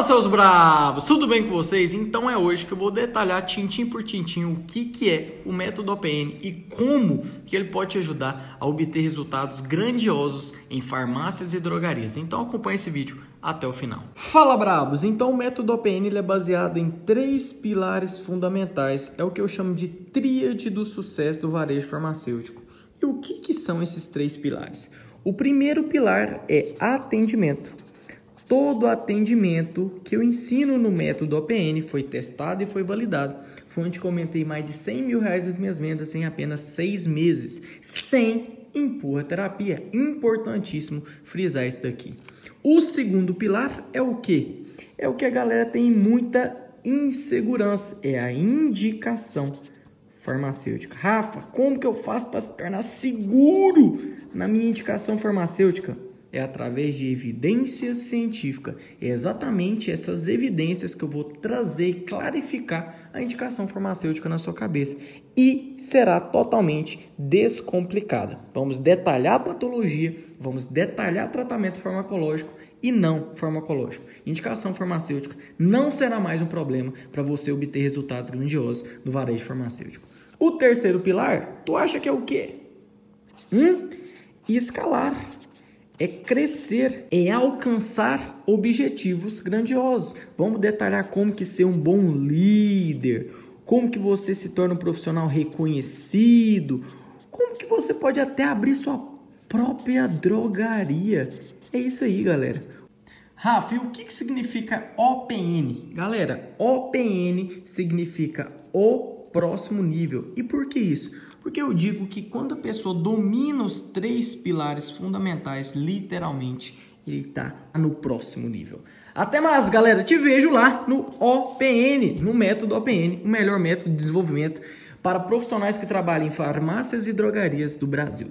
Fala seus bravos, tudo bem com vocês? Então é hoje que eu vou detalhar tintim por tintim o que, que é o método OPN e como que ele pode te ajudar a obter resultados grandiosos em farmácias e drogarias. Então acompanhe esse vídeo até o final. Fala bravos, então o método OPN é baseado em três pilares fundamentais, é o que eu chamo de tríade do sucesso do varejo farmacêutico. E o que, que são esses três pilares? O primeiro pilar é atendimento todo atendimento que eu ensino no método OPN foi testado e foi validado. Foi onde comentei mais de 100 mil reais das minhas vendas em apenas seis meses, sem empurra terapia. Importantíssimo frisar isso daqui. O segundo pilar é o que? É o que a galera tem muita insegurança, é a indicação farmacêutica. Rafa, como que eu faço para se tornar seguro na minha indicação farmacêutica? É através de evidências científicas. É exatamente essas evidências que eu vou trazer e clarificar a indicação farmacêutica na sua cabeça. E será totalmente descomplicada. Vamos detalhar a patologia, vamos detalhar tratamento farmacológico e não farmacológico. Indicação farmacêutica não será mais um problema para você obter resultados grandiosos no varejo farmacêutico. O terceiro pilar, tu acha que é o quê? Hum? Escalar é crescer, é alcançar objetivos grandiosos. Vamos detalhar como que ser um bom líder, como que você se torna um profissional reconhecido, como que você pode até abrir sua própria drogaria. É isso aí, galera. Rafa, e o que, que significa OPN? Galera, OPN significa o próximo nível. E por que isso? Porque eu digo que quando a pessoa domina os três pilares fundamentais, literalmente, ele está no próximo nível. Até mais, galera. Te vejo lá no OPN, no método OPN, o melhor método de desenvolvimento para profissionais que trabalham em farmácias e drogarias do Brasil.